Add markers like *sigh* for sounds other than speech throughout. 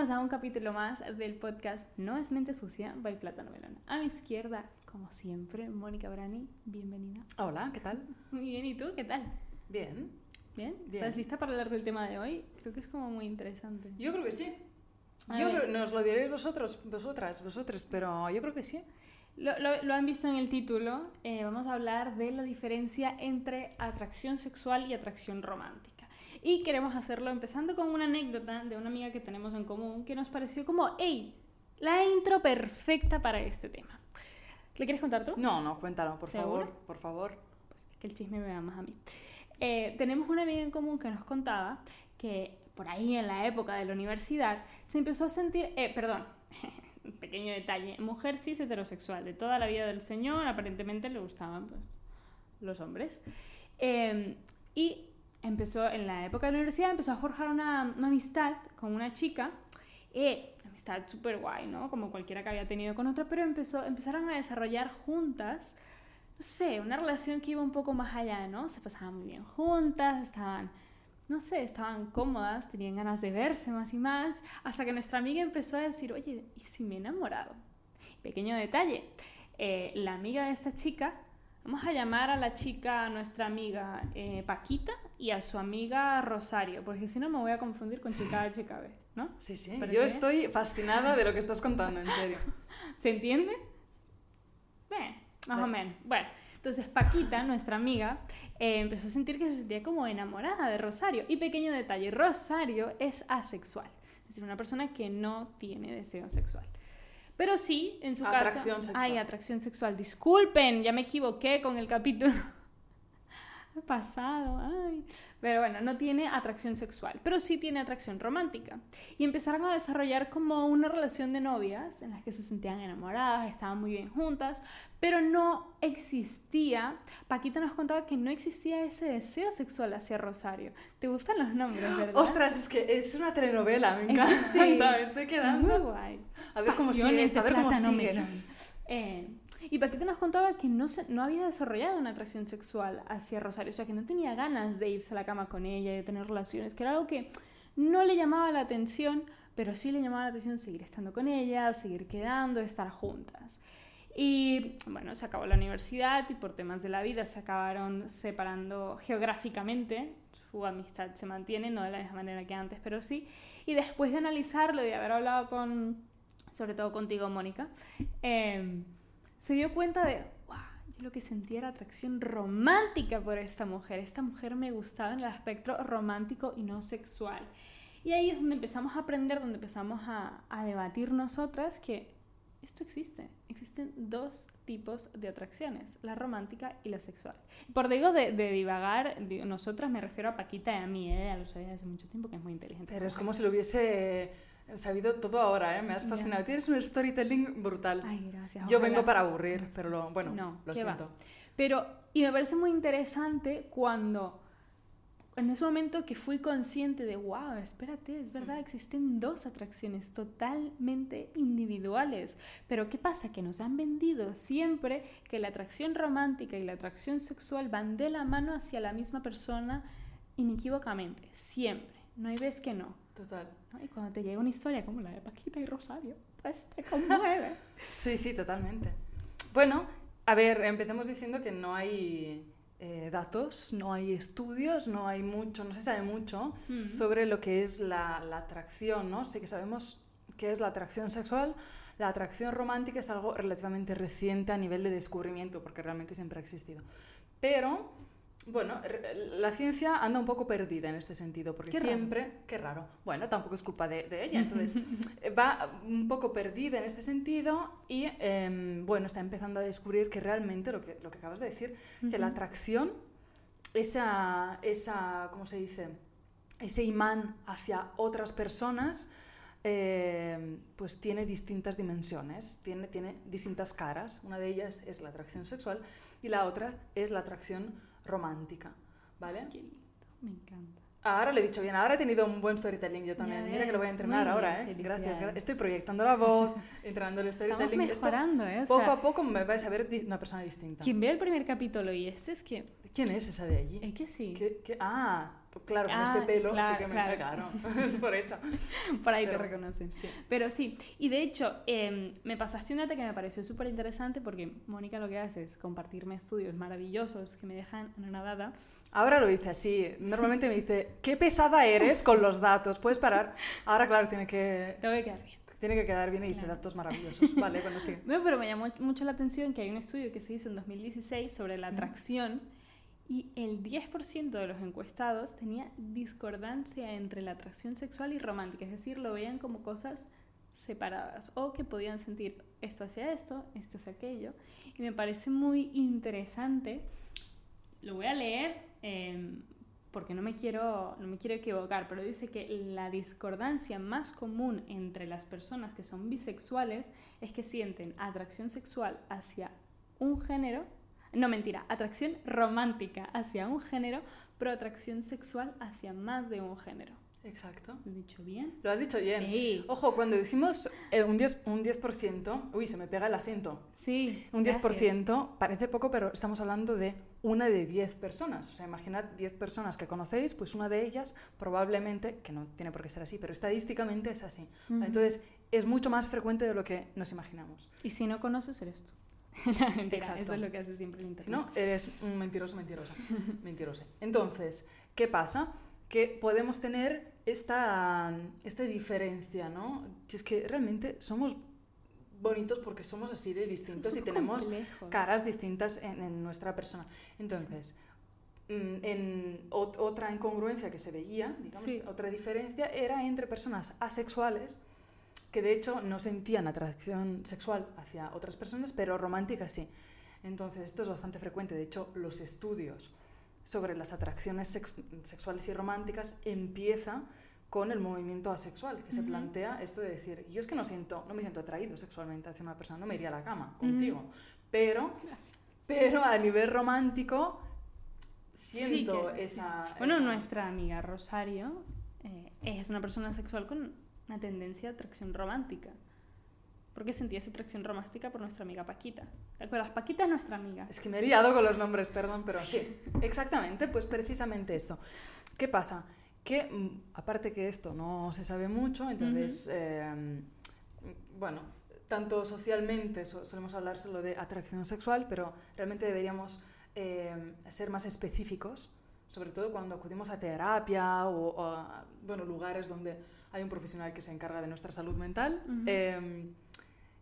bienvenidos a un capítulo más del podcast No es mente sucia, by Plátano Melón. A mi izquierda, como siempre, Mónica Brani, bienvenida. Hola, ¿qué tal? Muy bien, ¿y tú? ¿Qué tal? Bien. ¿Bien? Bien. ¿Estás lista para hablar del tema de hoy? Creo que es como muy interesante. Yo creo que sí. A Yo ver. creo, nos lo diréis vosotros, vosotras, vosotros, pero yo creo que sí. Lo, lo- lo han visto en el título, eh, vamos a hablar de la diferencia entre atracción sexual y atracción romántica. Y queremos hacerlo empezando con una anécdota de una amiga que tenemos en común que nos pareció como, hey, la intro perfecta para este tema. ¿Le quieres contar tú? No, no, cuéntalo, por ¿Seguro? favor, por favor. Pues es que el chisme me va más a mí. Eh, tenemos una amiga en común que nos contaba que por ahí en la época de la universidad se empezó a sentir, eh, perdón, *laughs* pequeño detalle, mujer cis heterosexual, de toda la vida del señor, aparentemente le gustaban pues, los hombres. Eh, y empezó, en la época de la universidad, empezó a forjar una, amistad con una chica, eh, amistad súper guay, ¿no? Como cualquiera que había tenido con otra, pero empezó, empezaron a desarrollar juntas no sé, una relación que iba un poco más allá, ¿no? Se pasaban muy bien juntas, estaban, no sé, estaban cómodas, tenían ganas de verse más y más, hasta que nuestra amiga empezó a decir, oye, ¿y si me he enamorado? Pequeño detalle, eh, la amiga de esta chica, vamos a llamar a la chica, a nuestra amiga eh, Paquita y a su amiga Rosario, porque si no me voy a confundir con chica A, chica B, ¿no? Sí, sí. ¿Parece Yo estoy fascinada de lo que estás contando, en serio. *laughs* ¿Se entiende? Bien, más o menos. Bueno, entonces Paquita, nuestra amiga, eh, empezó a sentir que se sentía como enamorada de Rosario. Y pequeño detalle, Rosario es asexual, es decir, una persona que no tiene deseo sexual. Pero sí, en su Atracción caso... sexual. Ay, atracción sexual. Disculpen, ya me equivoqué con el capítulo. *laughs* Pasado, ay. Pero bueno, no tiene atracción sexual, pero sí tiene atracción romántica. Y empezaron a desarrollar como una relación de novias en las que se sentían enamoradas, estaban muy bien juntas, pero no existía, Paquita nos contaba que no existía ese deseo sexual hacia Rosario. ¿Te gustan los nombres, verdad? Ostras, es que es una telenovela, me *laughs* encanta. sí. Estoy Muy quedando. guay. A ver cómo Pasiones sigue, a de ver cómo sigue. Eh, y Paquita nos contaba que no, no había desarrollado una atracción sexual hacia Rosario, o sea, que no tenía ganas de irse a la cama con ella y de tener relaciones, que era algo que no le llamaba la atención, pero sí le llamaba la atención seguir estando con ella, seguir quedando, estar juntas. Y bueno, se acabó la universidad y por temas de la vida se acabaron separando geográficamente. Su amistad se mantiene, no de la misma manera que antes, pero sí. Y después de analizarlo y de haber hablado con, sobre todo contigo, Mónica, eh, se dio cuenta de, wow, yo lo que sentía era atracción romántica por esta mujer. Esta mujer me gustaba en el aspecto romántico y no sexual. Y ahí es donde empezamos a aprender, donde empezamos a, a debatir nosotras que esto existe. Existen dos tipos de atracciones, la romántica y la sexual. Por digo de, de divagar, nosotras me refiero a Paquita y a mí, ¿eh? ya lo sabía hace mucho tiempo que es muy inteligente. Pero es como si lo hubiese sabido todo ahora, ¿eh? Me has fascinado. Tienes un storytelling brutal. Ay, gracias. Yo ojalá. vengo para aburrir, pero lo, bueno, No, lo ¿qué va? siento. Pero, y me parece muy interesante cuando, en ese momento que fui consciente de, wow, espérate, es verdad, existen dos atracciones totalmente individuales. Pero ¿qué pasa? Que nos han vendido siempre que la atracción romántica y la atracción sexual van de la mano hacia la misma persona inequívocamente, siempre. No hay vez que no. Total. ¿no? Y cuando te llega una historia como la de Paquita y Rosario, pues te conmueve. *laughs* Sí, sí, totalmente. Bueno, a ver, empecemos diciendo que no hay eh, datos, no hay estudios, no hay mucho, no se sabe mucho Mm. sobre lo que es la, la atracción, ¿no? Sí que sabemos qué es la atracción sexual. La atracción romántica es algo relativamente reciente a nivel de descubrimiento, porque realmente siempre ha existido. Pero, bueno, la ciencia anda un poco perdida en este sentido, porque Qué raro. siempre, qué raro, bueno, tampoco es culpa de, de ella, entonces eh, va un poco perdida en este sentido y, em, bueno, está empezando a descubrir que realmente lo que, lo que acabas de decir, que la atracción, esa, esa, ¿cómo se dice? Ese imán hacia otras personas, eh, pues tiene distintas dimensiones, tiene, tiene distintas caras. Una de ellas es la atracción sexual y la otra es la atracción romántica, ¿vale? Qué lindo, me encanta. Ahora lo he dicho bien, ahora he tenido un buen storytelling yo también. Mira que lo voy a ves, entrenar ahora, bien, ¿eh? Gracias, felicidades. gra- Estoy proyectando la voz, *laughs* entrenando el Estamos storytelling. Esto, mejorando, ¿eh? O poco sea, a poco me vais a ver una persona distinta. Quien ve el primer capítulo y este es que... ¿Quién es esa de allí? Es que sí. ¿Qué- qué- Ah, Claro, con Ah, ese pelo, claro, sí que me claro. claro, *laughs* *laughs* por eso. Por ahí Pero- te reconocen. Sí. Pero sí, y de hecho, em, me pasaste un dato que me pareció súper interesante porque Mónica lo que hace es compartirme estudios maravillosos que me dejan anonadada. Ahora lo dice así. Normalmente me dice, qué pesada eres con los datos. ¿Puedes parar? Ahora, claro, tiene que, Tengo que quedar bien. tiene que quedar bien y dice Claro. datos maravillosos. Vale, bueno, sí. *laughs* No, pero me llamó mucho la atención que hay un estudio que se hizo en 2016 sobre la atracción y el 10% de los encuestados tenía discordancia entre la atracción sexual y romántica, es decir, lo veían como cosas separadas o que podían sentir esto hacia esto, esto hacia aquello. Y me parece muy interesante. Lo voy a leer em, porque no me, quiero, no me quiero equivocar, pero dice que la discordancia más común entre las personas que son bisexuales es que sienten atracción sexual hacia un género, no mentira, atracción romántica hacia un género, pero atracción sexual hacia más de un género. Exacto. ¿Lo he dicho bien? Lo has dicho bien. Sí. Ojo, cuando decimos eh, un 10%, un 10%, uy, se me pega el asiento. Sí. Un gracias. 10% parece poco, pero estamos hablando de una de 10 personas. O sea, imaginad 10 personas que conocéis, pues una de ellas probablemente, que no tiene por qué ser así, pero estadísticamente es así. Ujú. Entonces, es mucho más frecuente de lo que nos imaginamos. Y si no conoces, eres tú. *laughs* Mentira, Exacto. Eso es lo que hace siempre el internet. no, eres un mentiroso, mentirosa. *laughs* mentiroso. Entonces, ¿qué pasa? Que podemos tener esta, esta diferencia, ¿no? Si es que realmente somos bonitos porque somos así de distintos y *laughs* tenemos caras distintas en, en nuestra persona. Entonces, mm, en ot- otra incongruencia que se veía, digamos, Sí. otra diferencia era entre personas asexuales que de hecho no sentían atracción sexual hacia otras personas, pero romántica sí. Entonces, esto es bastante frecuente. De hecho, los estudios sobre las atracciones sex- sexuales y románticas empieza con el movimiento asexual, que se plantea esto de decir, yo es que no siento, no me siento atraído sexualmente hacia una persona, no me iría a la cama contigo, pero, Gracias. pero a nivel romántico siento Sí esa... Bueno, nuestra amiga Rosario eh, es una persona sexual con una tendencia a atracción romántica. Porque sentía esa atracción romántica por nuestra amiga Paquita. ¿Te acuerdas? Paquita es nuestra amiga. Es que me he liado con los nombres, perdón, pero sí, exactamente, pues precisamente esto. ¿Qué pasa? Que, mm, aparte que esto no se sabe mucho, entonces, eh, bueno, tanto socialmente so- solemos hablar solo de atracción sexual, pero realmente deberíamos eh, ser más específicos, sobre todo cuando acudimos a terapia o, o a bueno, lugares donde hay un profesional que se encarga de nuestra salud mental. Ujú. eh,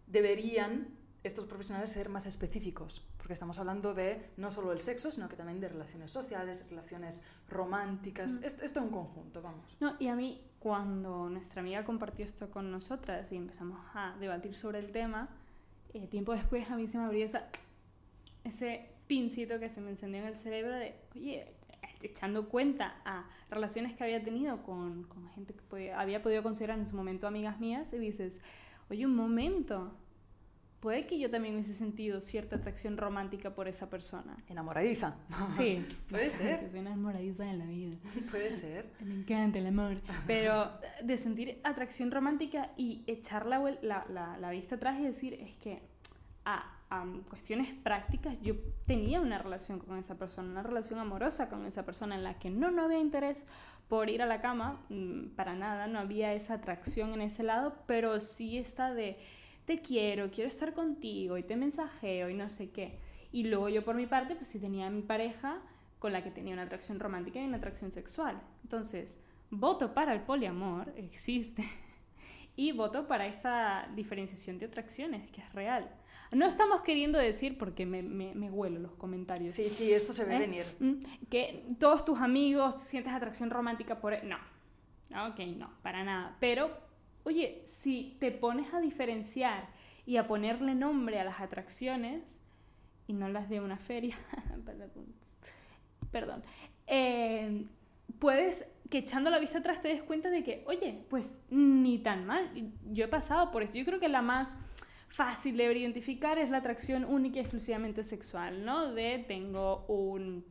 deberían estos profesionales ser más específicos, porque estamos hablando de no solo el sexo, sino que también de relaciones sociales, relaciones románticas, Mm. esto, esto en conjunto, vamos. No, y a mí, cuando nuestra amiga compartió esto con nosotras y empezamos a debatir sobre el tema, eh, tiempo después a mí se me abrió esa, ese pincito que se me encendió en el cerebro de, oye, echando cuenta a relaciones que había tenido con, con gente que podía- había podido considerar en su momento amigas mías, y dices, oye, un momento, puede que yo también hubiese sentido cierta atracción romántica por esa persona. Enamoradiza. Sí, *laughs* Puede ser. Soy una enamoradiza de la vida. *laughs* Puede ser. Me encanta el amor. Pero de sentir atracción romántica y echar la, vuel- la, la- la vista atrás y decir, es que a, a cuestiones prácticas yo tenía una relación con esa persona, una relación amorosa con esa persona en la que no, no había interés por ir a la cama, mm, para nada, no había esa atracción en ese lado, pero sí está de te quiero, quiero estar contigo y te mensajeo y no sé qué. Y luego yo por mi parte, pues sí tenía a mi pareja con la que tenía una atracción romántica y una atracción sexual. Entonces, voto para el poliamor, existe, y voto para esta diferenciación de atracciones, que es real. No estamos queriendo decir, porque me, me, me huelo los comentarios, Sí, sí, esto se ve ¿Eh? venir. mm, que todos tus amigos sientes atracción romántica por... él. No, ok, no, para nada. Pero, oye, si te pones a diferenciar y a ponerle nombre a las atracciones, y no las de una feria, *laughs* perdón, eh, puedes que echando la vista atrás te des cuenta de que, oye, pues ni tan mal. Yo he pasado por esto. Yo creo que la más fácil de identificar es la atracción única y exclusivamente sexual, ¿no? De tengo un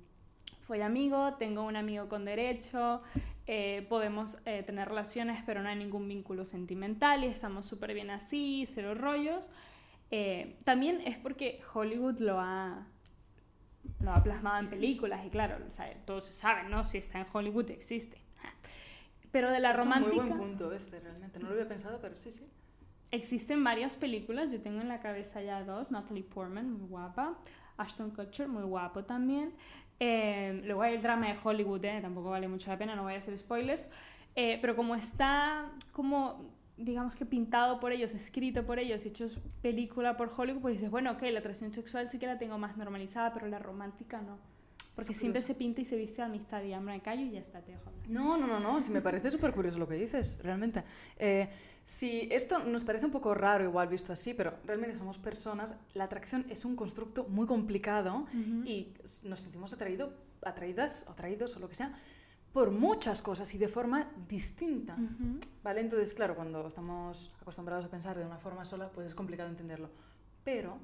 fue amigo, tengo un amigo con derecho, eh, podemos eh, tener relaciones pero no hay ningún vínculo sentimental y estamos súper bien así, cero rollos. Eh, también es porque Hollywood lo ha lo ha plasmado en películas y claro, o sea, todos saben, ¿no? Si está en Hollywood existe. Pero de la es romántica... un muy buen punto este, realmente. No lo había pensado, pero sí, sí. Existen varias películas, yo tengo en la cabeza ya dos, Natalie Portman, muy guapa, Ashton Kutcher, muy guapo también. Eh, luego hay el drama de Hollywood, eh, tampoco vale mucho la pena, no voy a hacer spoilers. Eh, pero como está como, digamos que pintado por ellos, escrito por ellos, hecho película por Hollywood, pues dices, bueno, ok, la atracción sexual sí que la tengo más normalizada, pero la romántica no. Porque siempre se pinta y se viste de amistad y ya me callo y ya está, te dejo No, no, no, no, sí me parece súper curioso lo que dices, realmente. Eh, si esto nos parece un poco raro igual visto así, pero realmente somos personas, la atracción es un constructo muy complicado y nos sentimos atraído, atraídas o atraídos o lo que sea por muchas cosas y de forma distinta. ¿Vale? Entonces, claro, cuando estamos acostumbrados a pensar de una forma sola, pues es complicado entenderlo. Pero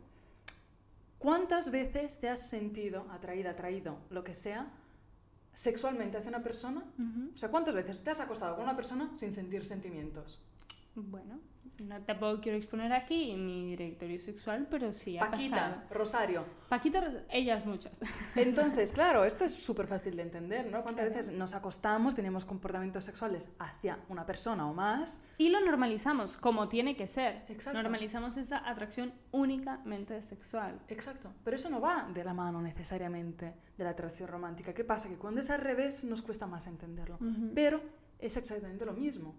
¿Cuántas veces te has sentido atraída, atraído, lo que sea, sexualmente hacia una persona? O sea, ¿cuántas veces te has acostado con una persona sin sentir sentimientos? Bueno, no tampoco quiero exponer aquí mi directorio sexual, pero sí ha Paquita, Rosario. Paquita, ellas muchas. *laughs* Entonces, claro, esto es súper fácil de entender, ¿no? ¿Cuántas veces nos acostamos, tenemos comportamientos sexuales hacia una persona o más? Y lo normalizamos, como tiene que ser. Exacto. Normalizamos esta atracción únicamente sexual. Exacto. Pero eso no va de la mano necesariamente de la atracción romántica. ¿Qué pasa? Que cuando es al revés nos cuesta más entenderlo. Pero es exactamente lo mismo.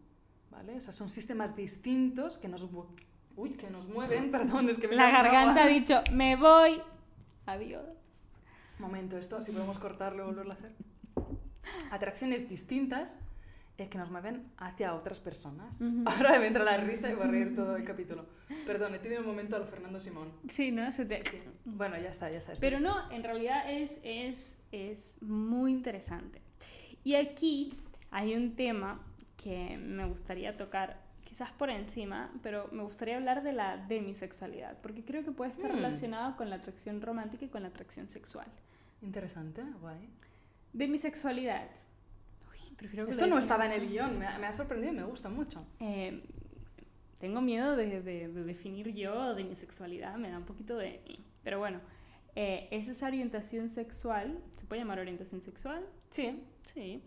¿Vale? O sea, son sistemas distintos que nos, uy, que nos mueven, *laughs* perdón, es que me La garganta ha dicho, me voy, adiós. Momento, esto, si podemos cortarlo y volverlo a hacer. Atracciones distintas eh, que nos mueven hacia otras personas. *laughs* Ahora me entra la risa y voy a reír todo el capítulo. Perdón, he tenido un momento a lo Fernando Simón. Sí, ¿no? Se te... sí, Bueno, ya está, ya está. Pero no, en realidad es, es, es muy interesante. Y aquí hay un tema que me gustaría tocar quizás por encima, pero me gustaría hablar de la demisexualidad, porque creo que puede estar mm. relacionado con la atracción romántica y con la atracción sexual. Interesante, guay. Demisexualidad. Uy, prefiero que Esto no estaba en el guion, me ha, sorprendido y me gusta mucho. Eh, tengo miedo de, de, definir yo demisexualidad, me da un poquito de... Pero bueno, eh, es esa orientación sexual, ¿se puede llamar orientación sexual? Sí. Sí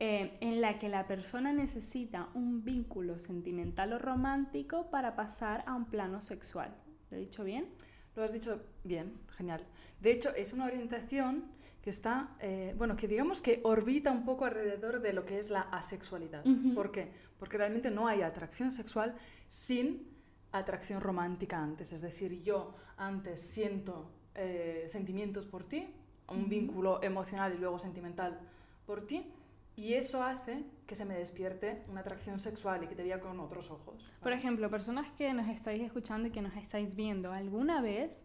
eh, en la que la persona necesita un vínculo sentimental o romántico para pasar a un plano sexual. ¿Lo he dicho bien? Lo has dicho bien, genial. De hecho, es una orientación que está, eh, bueno, que digamos que orbita un poco alrededor de lo que es la asexualidad. ¿Por qué? Porque realmente no hay atracción sexual sin atracción romántica antes. Es decir, yo antes siento eh, sentimientos por ti, un vínculo emocional y luego sentimental por ti, y eso hace que se me despierte una atracción sexual y que te vea con otros ojos. Por ejemplo, personas que nos estáis escuchando y que nos estáis viendo, ¿alguna vez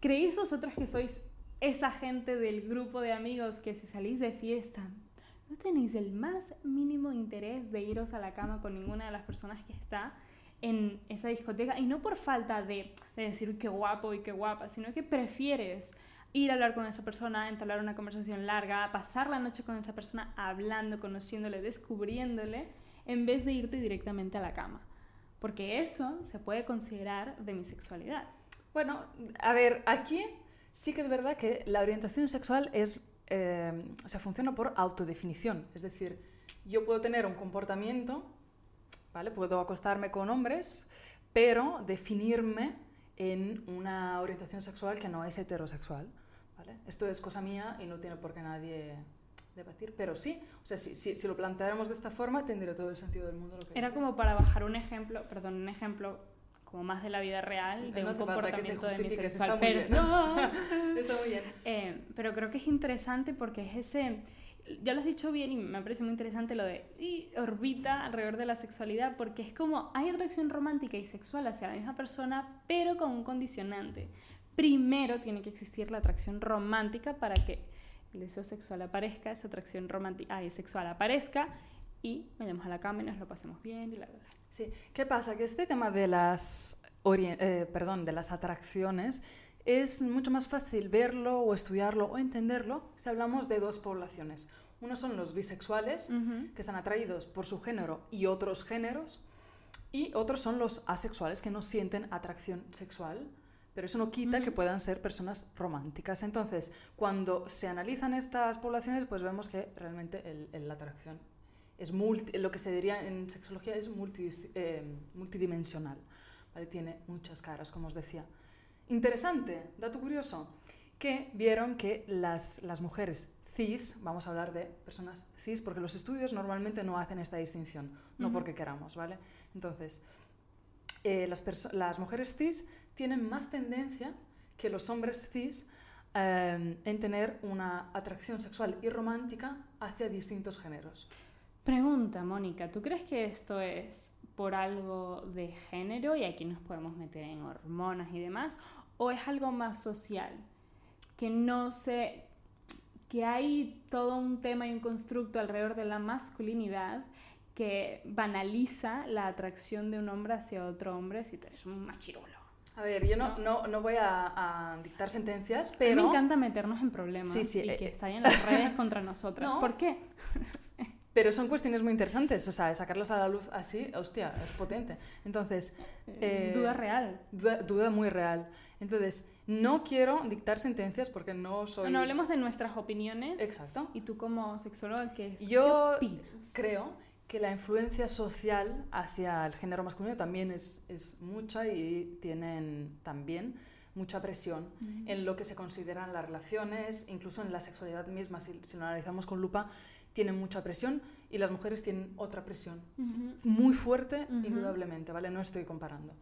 creéis vosotros que sois esa gente del grupo de amigos que si salís de fiesta no tenéis el más mínimo interés de iros a la cama con ninguna de las personas que está en esa discoteca? Y no por falta de, de decir qué guapo y qué guapa, sino que prefieres ir a hablar con esa persona, entablar una conversación larga, pasar la noche con esa persona hablando, conociéndole, descubriéndole, en vez de irte directamente a la cama. Porque eso se puede considerar demisexualidad. Bueno, a ver, aquí sí que es verdad que la orientación sexual es, eh, o sea, funciona por autodefinición. Es decir, yo puedo tener un comportamiento, ¿vale? Puedo acostarme con hombres, pero definirme en una orientación sexual que no es heterosexual. Esto es cosa mía y no tiene por qué nadie debatir, pero sí, o sea, si, si, lo planteáramos de esta forma, tendría todo el sentido del mundo. Lo que Era como para bajar un ejemplo, perdón, un ejemplo como más de la vida real, de un comportamiento de mi sexual. Perdón. *laughs* está muy bien. Eh, pero creo que es interesante porque es ese ya lo has dicho bien y me parece muy interesante lo de y orbita alrededor de la sexualidad porque es como hay atracción romántica y sexual hacia la misma persona pero con un condicionante primero tiene que existir la atracción romántica para que el deseo sexual aparezca, esa atracción romántica y sexual aparezca y vayamos a la cama y nos lo pasemos bien y la, verdad. Sí, ¿qué pasa? Que este tema de las, eh, perdón, de las atracciones es mucho más fácil verlo o estudiarlo o entenderlo si hablamos de dos poblaciones. Uno son los bisexuales, que están atraídos por su género y otros géneros, y otros son los asexuales, que no sienten atracción sexual pero eso no quita que puedan ser personas románticas. Entonces, cuando se analizan estas poblaciones, pues vemos que realmente el- el- la atracción es multi- lo que se diría en sexología es multidis- eh, multidimensional. ¿vale? Tiene muchas caras, como os decía. Interesante, dato curioso, que vieron que las, las mujeres cis, vamos a hablar de personas cis, porque los estudios normalmente no hacen esta distinción, no porque queramos, ¿vale? Entonces, eh, las, las mujeres cis tienen más tendencia que los hombres cis eh, en tener una atracción sexual y romántica hacia distintos géneros. Pregunta, Mónica, ¿tú crees que esto es por algo de género y aquí nos podemos meter en hormonas y demás? ¿O es algo más social? Que no sé, que hay todo un tema y un constructo alrededor de la masculinidad que banaliza la atracción de un hombre hacia otro hombre si tú eres un machirulo. A ver, yo no, no, no voy a, a dictar sentencias, A mí pero... me encanta meternos en problemas Sí, sí, y eh, que eh. estallen las redes *laughs* contra nosotras. No. ¿Por qué? Pero son cuestiones muy interesantes, o sea, sacarlas a la luz así, hostia, es potente. Entonces, Eh, Duda real. duda, duda muy real. Entonces, no quiero dictar sentencias porque no soy... Bueno, hablemos de nuestras opiniones. Exacto. Y tú como sexóloga, ¿qué, es- Yo qué opinas? creo que la influencia social hacia el género masculino también es, es mucha y tienen también mucha presión en lo que se consideran las relaciones, incluso en la sexualidad misma, si, si lo analizamos con lupa, tienen mucha presión y las mujeres tienen otra presión muy fuerte, indudablemente, ¿vale? No estoy comparando.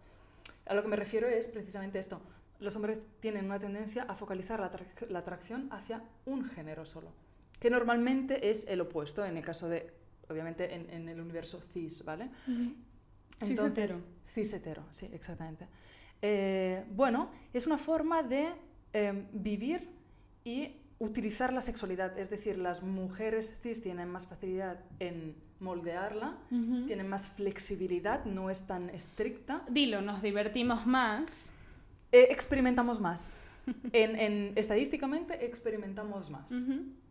A lo que me refiero es precisamente esto. Los hombres tienen una tendencia a focalizar la, la atracción hacia un género solo, que normalmente es el opuesto en el caso de, obviamente, en, en el universo cis, ¿vale? Entonces, Cis-hetero. cis-hetero, sí, exactamente. Eh, bueno, es una forma de eh, vivir y utilizar la sexualidad, es decir, las mujeres cis tienen más facilidad en moldearla, tienen más flexibilidad, no es tan estricta, Dilo, nos divertimos más. Eh, experimentamos más. *laughs* En, en- estadísticamente experimentamos más.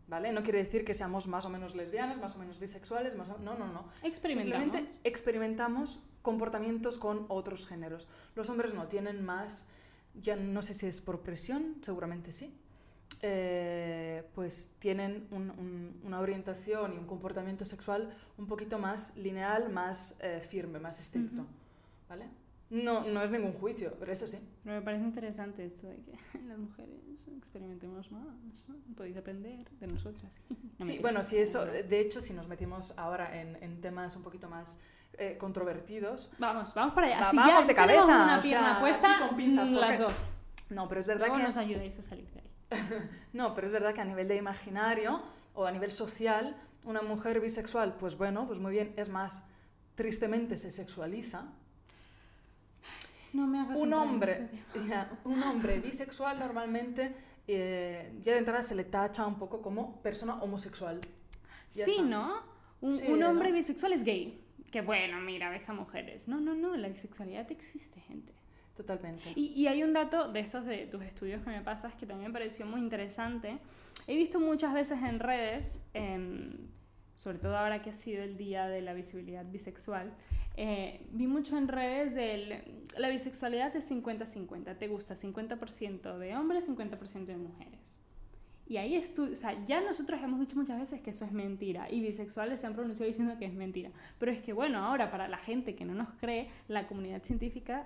¿Vale? No quiere decir que seamos más o menos lesbianas, más o menos bisexuales, más o- no, no, no. Experimentamos. Simplemente experimentamos comportamientos con otros géneros. Los hombres no tienen más, ya no sé si es por presión, seguramente sí. eh, pues tienen un- un- una orientación y un comportamiento sexual un poquito más lineal, más eh, firme, más estricto. ¿Vale? No, no es ningún juicio, pero es así. Pero me parece interesante esto de que *laughs* las mujeres experimentemos más. Podéis aprender de nosotras. *laughs* No, Sí, bueno, si eso, de hecho, si nos metimos ahora en, en temas un poquito más eh, controvertidos, Vamos, vamos para allá. Va- Si vamos ya de cabeza, una o pierna sea, puesta, con pinzas, mm, las porque- dos. no, pero es verdad Luego que nos ayudáis a salir de ahí. *laughs* no, pero es verdad que a nivel de imaginario o a nivel social, una mujer bisexual, pues bueno, pues muy bien, es más, tristemente se sexualiza. No me hagas Un hombre, *laughs* ya, un hombre bisexual normalmente eh, ya de entrada se le tacha un poco como persona homosexual. Ya Sí, está. ¿no? Un, Sí, un ¿no? hombre bisexual es gay. Que bueno, mira, ves a mujeres. No, no, no, la bisexualidad existe, gente. Totalmente. Y, y hay un dato de estos de tus estudios que me pasas que también me pareció muy interesante. He visto muchas veces en redes, em, sobre todo ahora que ha sido el día de la visibilidad bisexual, eh, vi mucho en redes el, la bisexualidad es 50-50. Te gusta 50% de hombres, 50% de mujeres. Y ahí estu o sea, ya nosotros hemos dicho muchas veces que eso es mentira y bisexuales se han pronunciado diciendo que es mentira. Pero es que bueno, ahora para la gente que no nos cree, la comunidad científica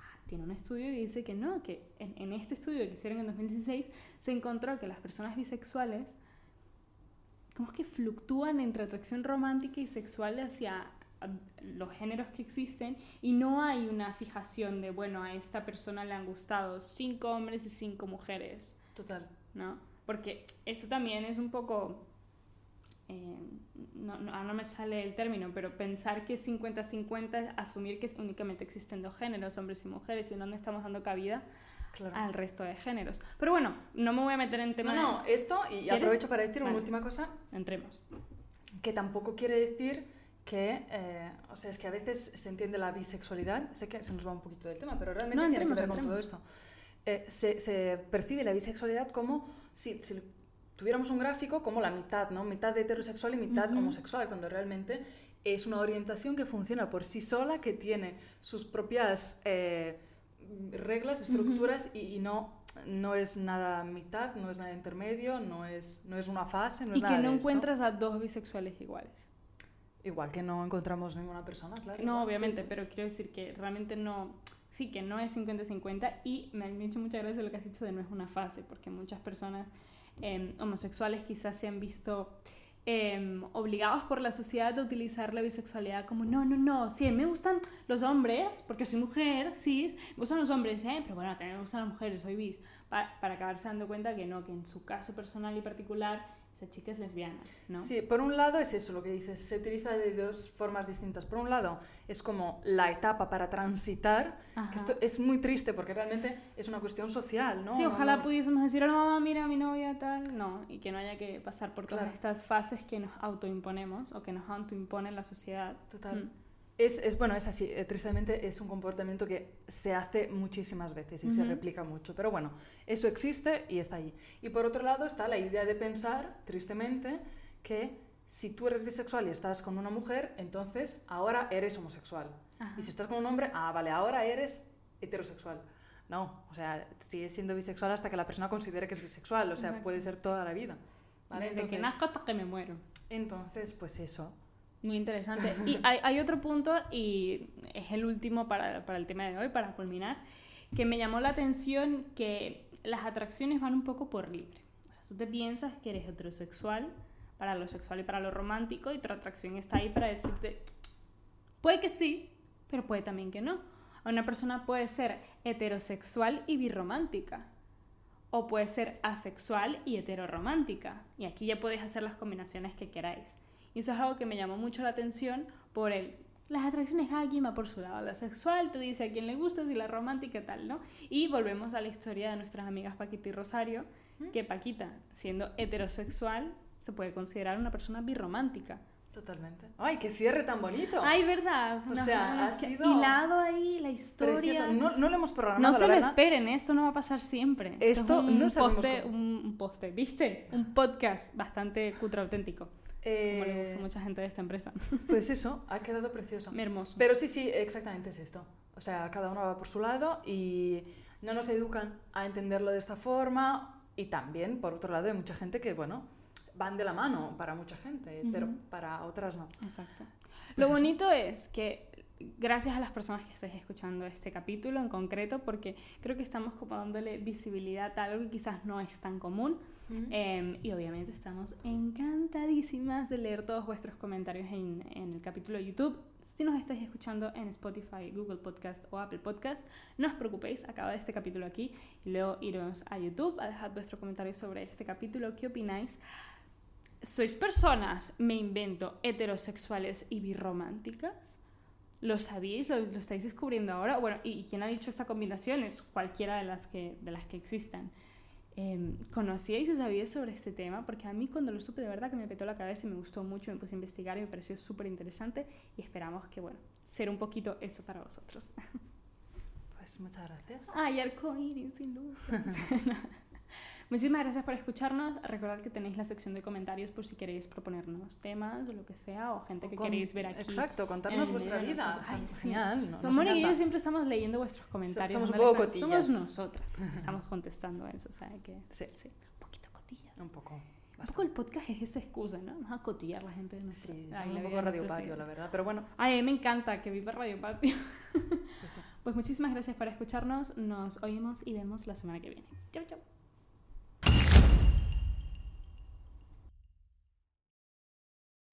ah, tiene un estudio y dice que no, que en, en este estudio que hicieron en 2016 se encontró que las personas bisexuales como es que fluctúan entre atracción romántica y sexual hacia a, los géneros que existen y no hay una fijación de, bueno, a esta persona le han gustado cinco hombres y cinco mujeres. Total. ¿no? Porque eso también es un poco, eh, no, no, ahora no me sale el término, pero pensar que es 50-50, asumir que únicamente existen dos géneros, hombres y mujeres, y no le estamos dando cabida Claro. al resto de géneros. Pero bueno, no me voy a meter en No, tema no, esto, y ¿Quieres? aprovecho para decir una Vale. última cosa, de... Entremos. que tampoco quiere decir que, eh, o sea, es que a veces se entiende la bisexualidad, sé que se nos va un poquito del tema, pero realmente No, tiene que ver con todo entremos. esto. Eh, se, se percibe la bisexualidad como si, si tuviéramos un gráfico como la mitad, ¿no? Mitad heterosexual y mitad Ujú. homosexual, cuando realmente es una orientación que funciona por sí sola, que tiene sus propias... eh, reglas, estructuras y, y no, no es nada mitad, no es nada intermedio, no es, no es una fase, no es y nada que no de esto. encuentras a dos bisexuales iguales. Igual que no encontramos ninguna persona, claro. No, igual, obviamente, sí. pero quiero decir que realmente no, sí que no es 50-50 y me ha hecho muchas gracias lo que has dicho de no es una fase, porque muchas personas eh, homosexuales quizás se han visto eh, obligados por la sociedad a utilizar la bisexualidad como no, no, no, sí, me gustan los hombres, porque soy mujer, sí, me gustan los hombres, ¿eh? pero bueno, también me gustan las mujeres, soy bis, para, para acabarse dando cuenta que no, que en su caso personal y particular esa chica es lesbiana, ¿no? Sí, por un lado es eso lo que dices, se utiliza de dos formas distintas. Por un lado es como la etapa para transitar, Ajá. que esto es muy triste porque realmente es una cuestión social, ¿no? Sí, ojalá no- pudiésemos decir, hola mamá, mira a mi novia, tal. No, y que no haya que pasar por todas Claro. estas fases que nos autoimponemos o que nos autoimpone la sociedad. Total. Mm. Es, es bueno, es así. eh, tristemente es un comportamiento que se hace muchísimas veces y se replica mucho. Pero bueno, eso existe y está ahí. Y por otro lado está la idea de pensar, tristemente, que si tú eres bisexual y estás con una mujer, entonces ahora eres homosexual. Ajá. Y si estás con un hombre, ah, vale, ahora eres heterosexual. No, o sea, sigue siendo bisexual hasta que la persona considere que es bisexual. O sea, Exacto. puede ser toda la vida. ¿vale? Desde que Entonces, nazco hasta que me muero. entonces, pues eso. Muy interesante. *laughs* Y hay, hay otro punto, y es el último para, para el tema de hoy, para culminar, que me llamó la atención que las atracciones van un poco por libre. O sea, tú te piensas que eres heterosexual para lo sexual y para lo romántico, y tu atracción está ahí para decirte, puede que sí, pero puede también que no. Una persona puede ser heterosexual y birromántica. O puede ser asexual y heteroromántica. Y aquí ya podéis hacer las combinaciones que queráis. Y eso es algo que me llamó mucho la atención por el... Las atracciones cada quien va por su lado. La sexual te dice a quién le gustas y la romántica tal, ¿no? Y volvemos a la historia de nuestras amigas Paquita y Rosario, que Paquita, siendo heterosexual, se puede considerar una persona birromántica. Totalmente. ¡Ay, qué cierre tan bonito! Ay, verdad. O Nos- sea, nos ha sido hilado ahí la historia. Precioso. No, no lo hemos programado, No se lo esperen, esto no va a pasar siempre. Esto es un no sabemos poste, cómo. un, un poste, ¿viste? Un podcast bastante cutre auténtico, como le gusta a Eh, mucha gente de esta empresa. *laughs* pues eso, ha quedado precioso. Hermoso. Pero sí, sí, exactamente es esto. O sea, cada uno va por su lado y no nos educan a entenderlo de esta forma. Y también, por otro lado, hay mucha gente que, bueno, van de la mano para mucha gente, pero Ujú. para otras no. Exacto. Pues Lo eso. bonito es que gracias a las personas que estáis escuchando este capítulo en concreto, porque creo que estamos como dándole visibilidad a algo que quizás no es tan común. Eh, y obviamente estamos encantadísimas de leer todos vuestros comentarios en, en el capítulo de YouTube. Si nos estáis escuchando en Spotify, Google Podcast o Apple Podcast, no os preocupéis, acaba este capítulo aquí y luego iros a YouTube a dejar vuestro comentario sobre este capítulo. ¿Qué opináis? ¿Sois personas, me invento, heterosexuales y birrománticas? ¿Lo sabéis? ¿Lo, lo estáis descubriendo ahora? Bueno, ¿y, quién ha dicho esta combinación? Es cualquiera de las que, de las que existan. Eh, ¿Conocíais o sabíais sobre este tema? Porque a mí cuando lo supe de verdad que me petó la cabeza y me gustó mucho, me puse a investigar y me pareció súper interesante y esperamos que, bueno, ser un poquito eso para vosotros. *laughs* Pues muchas gracias. Ay, arcoíris y luz. *laughs* *laughs* Muchísimas gracias por escucharnos. Recordad que tenéis la sección de comentarios por si queréis proponernos temas o lo que sea, o gente que Con- queréis ver aquí. Exacto, contarnos vuestra vida. Ay, sí. Genial. no- Mónica y yo siempre estamos leyendo vuestros comentarios. somos un poco like. Somos cotillas. nosotras *laughs* estamos contestando eso, o sea que... Sí. Un poquito cotillas. Un poco. Un poco el podcast es esa excusa, ¿no? Vamos a cotillar la gente de nuestra... Sí, ay, un poco Radio Patio, la verdad. Pero bueno, Ay, me encanta que viva Radio Patio. *laughs* sí. Pues muchísimas gracias por escucharnos. Nos oímos y vemos la semana que viene. Chau, chau.